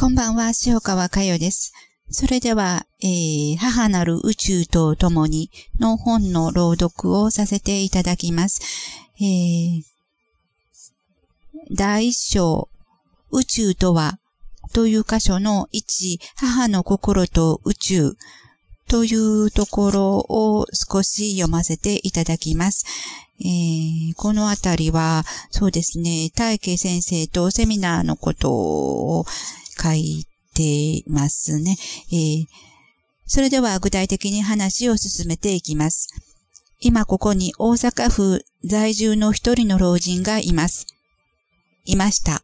こんばんは、塩川佳代です。それでは、えー、母なる宇宙と共にの本の朗読をさせていただきます。えー、第一章、宇宙とは、という箇所の1、母の心と宇宙というところを少し読ませていただきます。えー、このあたりは、そうですね、大慶先生とセミナーのことを書いてますね。えー、それでは具体的に話を進めていきます。今ここに大阪府在住の一人の老人がいます。いました。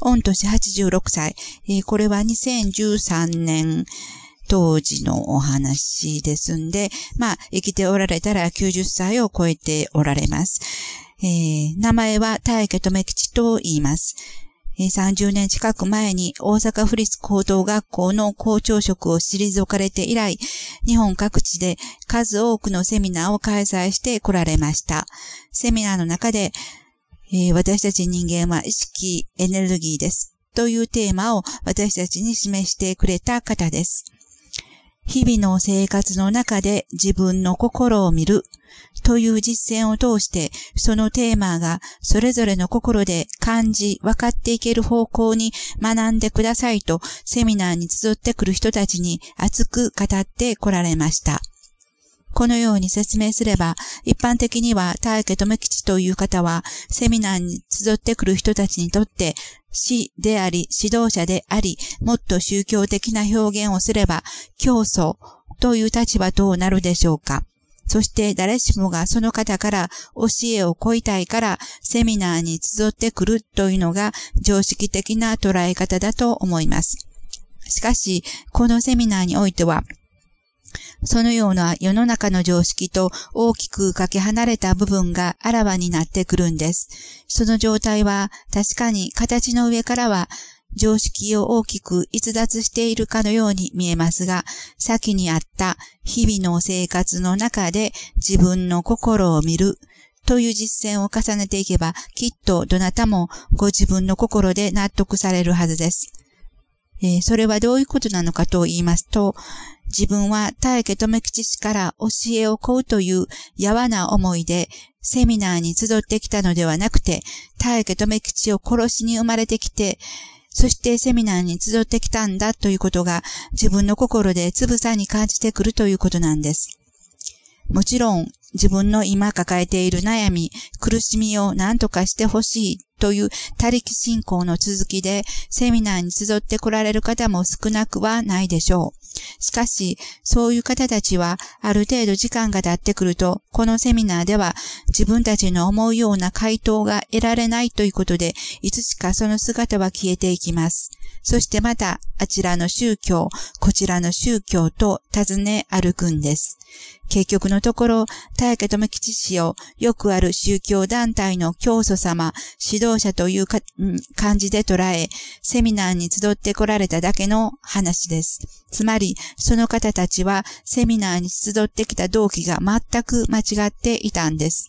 御年86歳。えー、これは2013年当時のお話ですんで、まあ、生きておられたら90歳を超えておられます。えー、名前は大家留吉と言います。30年近く前に大阪府立高等学校の校長職を退かれて以来、日本各地で数多くのセミナーを開催して来られました。セミナーの中で、えー、私たち人間は意識エネルギーです。というテーマを私たちに示してくれた方です。日々の生活の中で自分の心を見るという実践を通して、そのテーマがそれぞれの心で感じ、分かっていける方向に学んでくださいと、セミナーに集ってくる人たちに熱く語ってこられました。このように説明すれば、一般的には大家留吉という方は、セミナーに集ってくる人たちにとって、死であり、指導者であり、もっと宗教的な表現をすれば、教祖という立場となるでしょうか。そして誰しもがその方から教えを乞いたいからセミナーに集ってくるというのが常識的な捉え方だと思います。しかし、このセミナーにおいては、そのような世の中の常識と大きくかけ離れた部分があらわになってくるんです。その状態は確かに形の上からは常識を大きく逸脱しているかのように見えますが、先にあった日々の生活の中で自分の心を見るという実践を重ねていけば、きっとどなたもご自分の心で納得されるはずです。えー、それはどういうことなのかと言いますと、自分は大家留吉氏から教えを請うというやわな思いでセミナーに集ってきたのではなくて、大家留吉を殺しに生まれてきて、そしてセミナーに集ってきたんだということが自分の心でつぶさに感じてくるということなんです。もちろん自分の今抱えている悩み、苦しみを何とかしてほしいという他力信仰の続きでセミナーに集って来られる方も少なくはないでしょう。しかし、そういう方たちはある程度時間が経ってくると、このセミナーでは自分たちの思うような回答が得られないということで、いつしかその姿は消えていきます。そしてまた、あちらの宗教、こちらの宗教と尋ね歩くんです。結局のところ、大家富吉氏をよくある宗教団体の教祖様、指導者というかん感じで捉え、セミナーに集って来られただけの話です。つまり、その方たちはセミナーに集ってきた動機が全く間違っていたんです。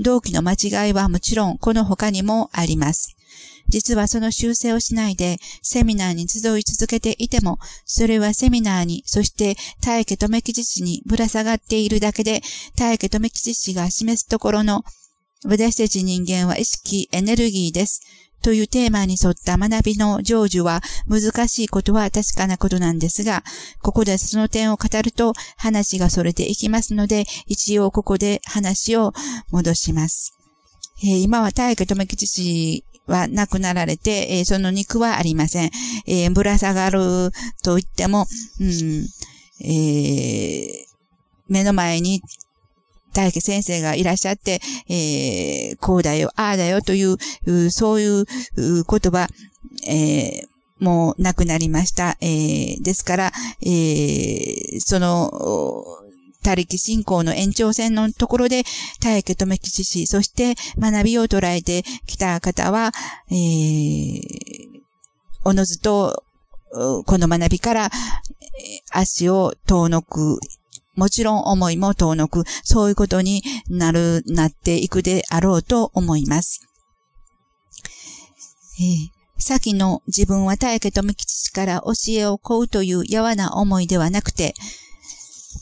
動機の間違いはもちろんこの他にもあります。実はその修正をしないでセミナーに集い続けていても、それはセミナーに、そして大家留吉氏にぶら下がっているだけで、大家留吉氏が示すところの、私たち人間は意識、エネルギーです。というテーマに沿った学びの成就は難しいことは確かなことなんですが、ここでその点を語ると話がそれていきますので、一応ここで話を戻します。えー、今は大家留吉氏は亡くなられて、えー、その肉はありません。えー、ぶら下がると言っても、うん、え、目の前に大家先生がいらっしゃって、え、こうだよ、ああだよという、そういう言葉、え、もう亡くなりました。え、ですから、え、その、他力信仰の延長線のところで、大家留吉氏、そして学びを捉えてきた方は、えー、おのずと、この学びから足を遠のく、もちろん思いも遠のく、そういうことになる、なっていくであろうと思います。えー先の自分は大家富吉から教えを請うというやわな思いではなくて、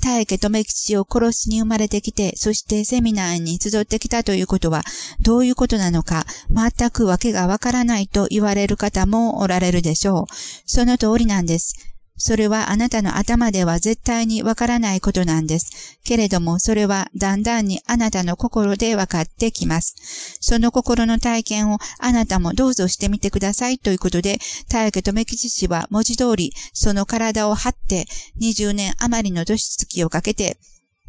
大家留吉を殺しに生まれてきて、そしてセミナーに集ってきたということは、どういうことなのか、全く訳がわからないと言われる方もおられるでしょう。その通りなんです。それはあなたの頭では絶対にわからないことなんです。けれども、それはだんだんにあなたの心でわかってきます。その心の体験をあなたもどうぞしてみてくださいということで、大家留吉氏は文字通り、その体を張って20年余りの年月をかけて、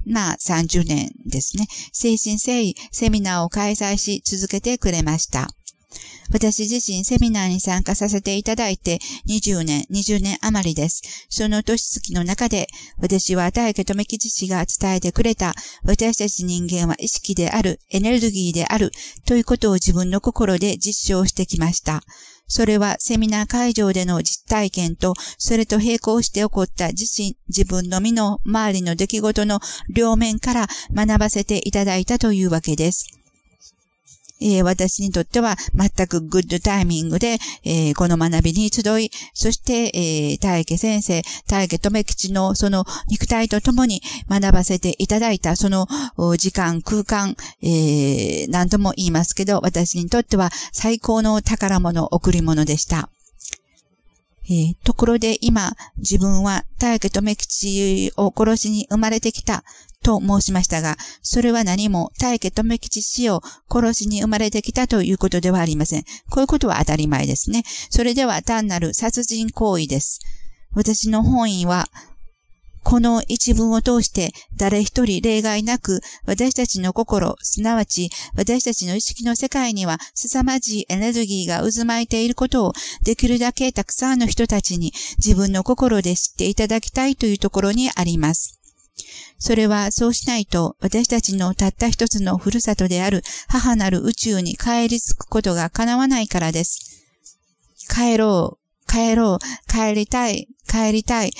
まあ30年ですね、精神誠意セミナーを開催し続けてくれました。私自身セミナーに参加させていただいて20年、20年余りです。その年月の中で、私は大家留吉氏が伝えてくれた、私たち人間は意識である、エネルギーである、ということを自分の心で実証してきました。それはセミナー会場での実体験と、それと並行して起こった自身、自分の身の周りの出来事の両面から学ばせていただいたというわけです。えー、私にとっては全くグッドタイミングで、えー、この学びに集い、そして、えー、大家先生、大家留吉のその肉体と共に学ばせていただいたその時間、空間、えー、何度も言いますけど、私にとっては最高の宝物、贈り物でした。えー、ところで今、自分は大家留吉を殺しに生まれてきたと申しましたが、それは何も大家留吉氏を殺しに生まれてきたということではありません。こういうことは当たり前ですね。それでは単なる殺人行為です。私の本意は、この一文を通して誰一人例外なく私たちの心、すなわち私たちの意識の世界には凄まじいエネルギーが渦巻いていることをできるだけたくさんの人たちに自分の心で知っていただきたいというところにあります。それはそうしないと私たちのたった一つのふるさとである母なる宇宙に帰り着くことが叶わないからです。帰ろう、帰ろう、帰りたい、帰りたい。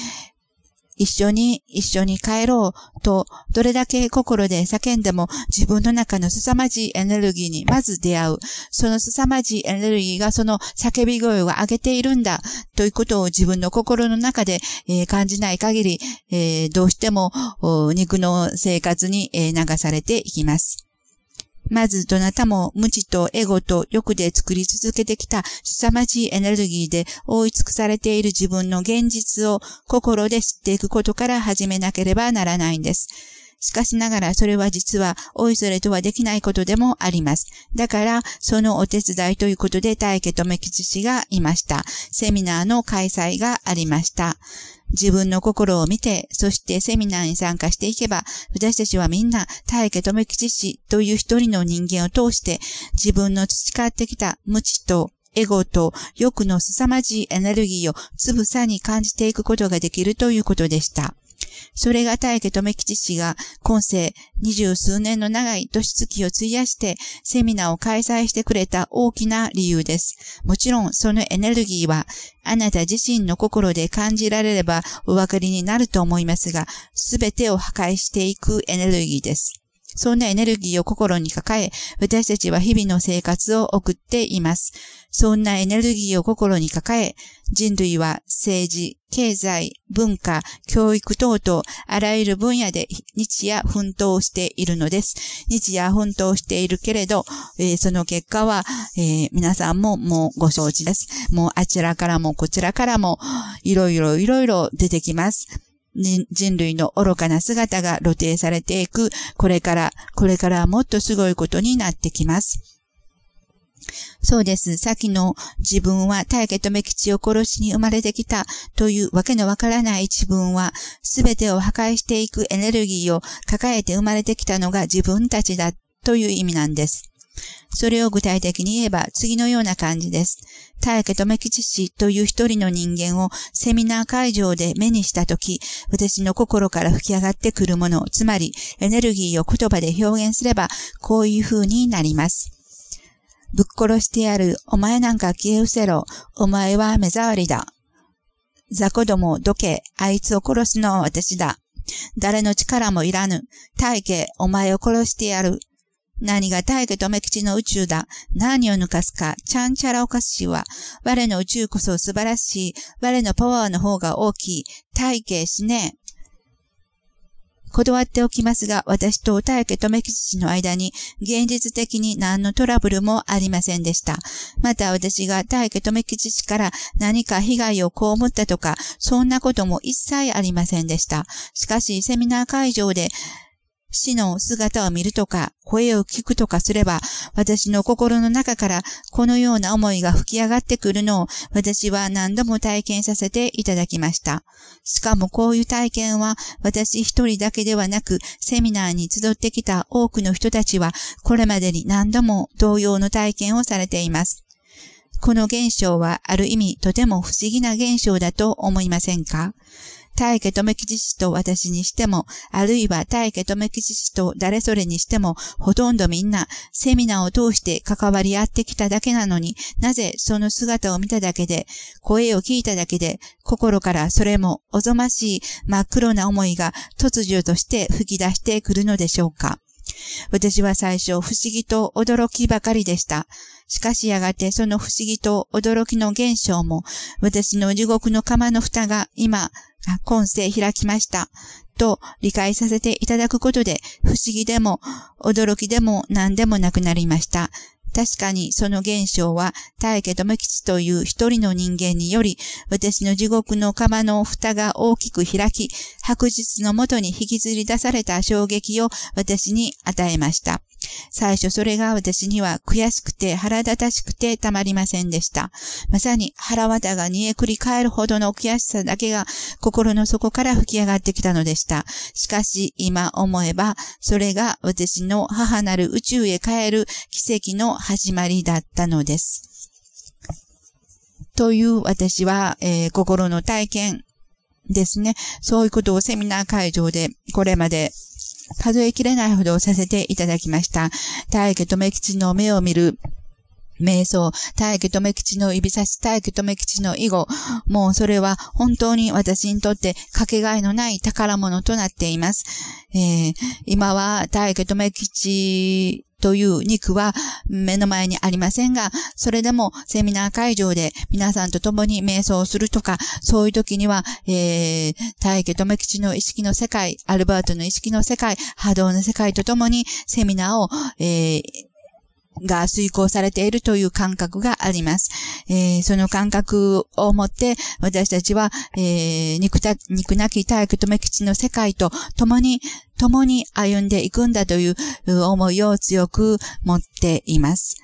一緒に、一緒に帰ろうと、どれだけ心で叫んでも自分の中の凄まじいエネルギーにまず出会う。その凄まじいエネルギーがその叫び声を上げているんだ。ということを自分の心の中で、えー、感じない限り、えー、どうしても肉の生活に、えー、流されていきます。まずどなたも無知とエゴと欲で作り続けてきた凄まじいエネルギーで覆い尽くされている自分の現実を心で知っていくことから始めなければならないんです。しかしながらそれは実はおいそれとはできないことでもあります。だからそのお手伝いということで大家留吉氏がいました。セミナーの開催がありました。自分の心を見て、そしてセミナーに参加していけば、私たちはみんな大家留吉氏という一人の人間を通して、自分の培ってきた無知とエゴと欲の凄まじいエネルギーをつぶさに感じていくことができるということでした。それが大家留吉氏が今世二十数年の長い年月を費やしてセミナーを開催してくれた大きな理由です。もちろんそのエネルギーはあなた自身の心で感じられればお分かりになると思いますが、すべてを破壊していくエネルギーです。そんなエネルギーを心に抱え、私たちは日々の生活を送っています。そんなエネルギーを心に抱え、人類は政治、経済、文化、教育等々、あらゆる分野で日夜奮闘しているのです。日夜奮闘しているけれど、えー、その結果は、えー、皆さんももうご承知です。もうあちらからもこちらからも、いろいろいろいろ出てきます。人類の愚かな姿が露呈されていく、これから、これからはもっとすごいことになってきます。そうです。さっきの自分は大家留吉を殺しに生まれてきたというわけのわからない自分は、すべてを破壊していくエネルギーを抱えて生まれてきたのが自分たちだという意味なんです。それを具体的に言えば次のような感じです。大家留吉氏という一人の人間をセミナー会場で目にしたとき、私の心から吹き上がってくるもの、つまりエネルギーを言葉で表現すれば、こういう風になります。ぶっ殺してやる。お前なんか消え失せろ。お前は目障りだ。雑魚どもどけ。あいつを殺すのは私だ。誰の力もいらぬ。大家、お前を殺してやる。何が大家め吉の宇宙だ。何を抜かすか。ちゃんちゃらおかしいわ。我の宇宙こそ素晴らしい。我のパワーの方が大きい。大家しね。断っておきますが、私と大家留吉氏の間に現実的に何のトラブルもありませんでした。また私が大家留吉氏から何か被害を被ったとか、そんなことも一切ありませんでした。しかし、セミナー会場で死の姿を見るとか、声を聞くとかすれば、私の心の中からこのような思いが吹き上がってくるのを私は何度も体験させていただきました。しかもこういう体験は私一人だけではなく、セミナーに集ってきた多くの人たちはこれまでに何度も同様の体験をされています。この現象はある意味とても不思議な現象だと思いませんか？大家留吉氏と私にしても、あるいは大家留吉氏と誰それにしても、ほとんどみんな、セミナーを通して関わり合ってきただけなのに、なぜその姿を見ただけで、声を聞いただけで、心からそれもおぞましい真っ黒な思いが突如として吹き出してくるのでしょうか。私は最初不思議と驚きばかりでした。しかしやがてその不思議と驚きの現象も、私の地獄の釜の蓋が今、今世開きました。と理解させていただくことで、不思議でも、驚きでも何でもなくなりました。確かにその現象は、大家智吉という一人の人間により、私の地獄の釜の蓋が大きく開き、白日のもとに引きずり出された衝撃を私に与えました。最初それが私には悔しくて腹立たしくてたまりませんでした。まさに腹渡が煮えくり返るほどの悔しさだけが心の底から吹き上がってきたのでした。しかし今思えば、それが私の母なる宇宙へ帰る奇跡の始まりだったのです。という私は、えー、心の体験ですね。そういうことをセミナー会場でこれまで数えきれないほどさせていただきました。大家留吉の目を見る瞑想、大家留吉の指差し、大家留吉の囲碁、もうそれは本当に私にとってかけがえのない宝物となっています。えー、今は大家留吉という肉は目の前にありませんが、それでもセミナー会場で皆さんと共に瞑想するとか、そういう時には、えー、大家留吉の意識の世界、アルバートの意識の世界、波動の世界と共にセミナーを、えーが遂行されているという感覚があります。えー、その感覚を持って私たちは、えー、肉た肉なき体育とめ吉の世界と共に、共に歩んでいくんだという思いを強く持っています。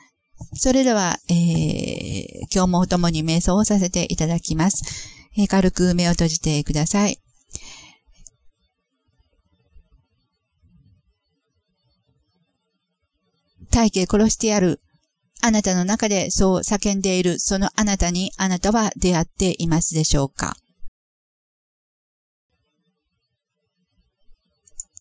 それでは、えー、今日も共に瞑想をさせていただきます。えー、軽く目を閉じてください。大家殺してやる。あなたの中でそう叫んでいるそのあなたにあなたは出会っていますでしょうか？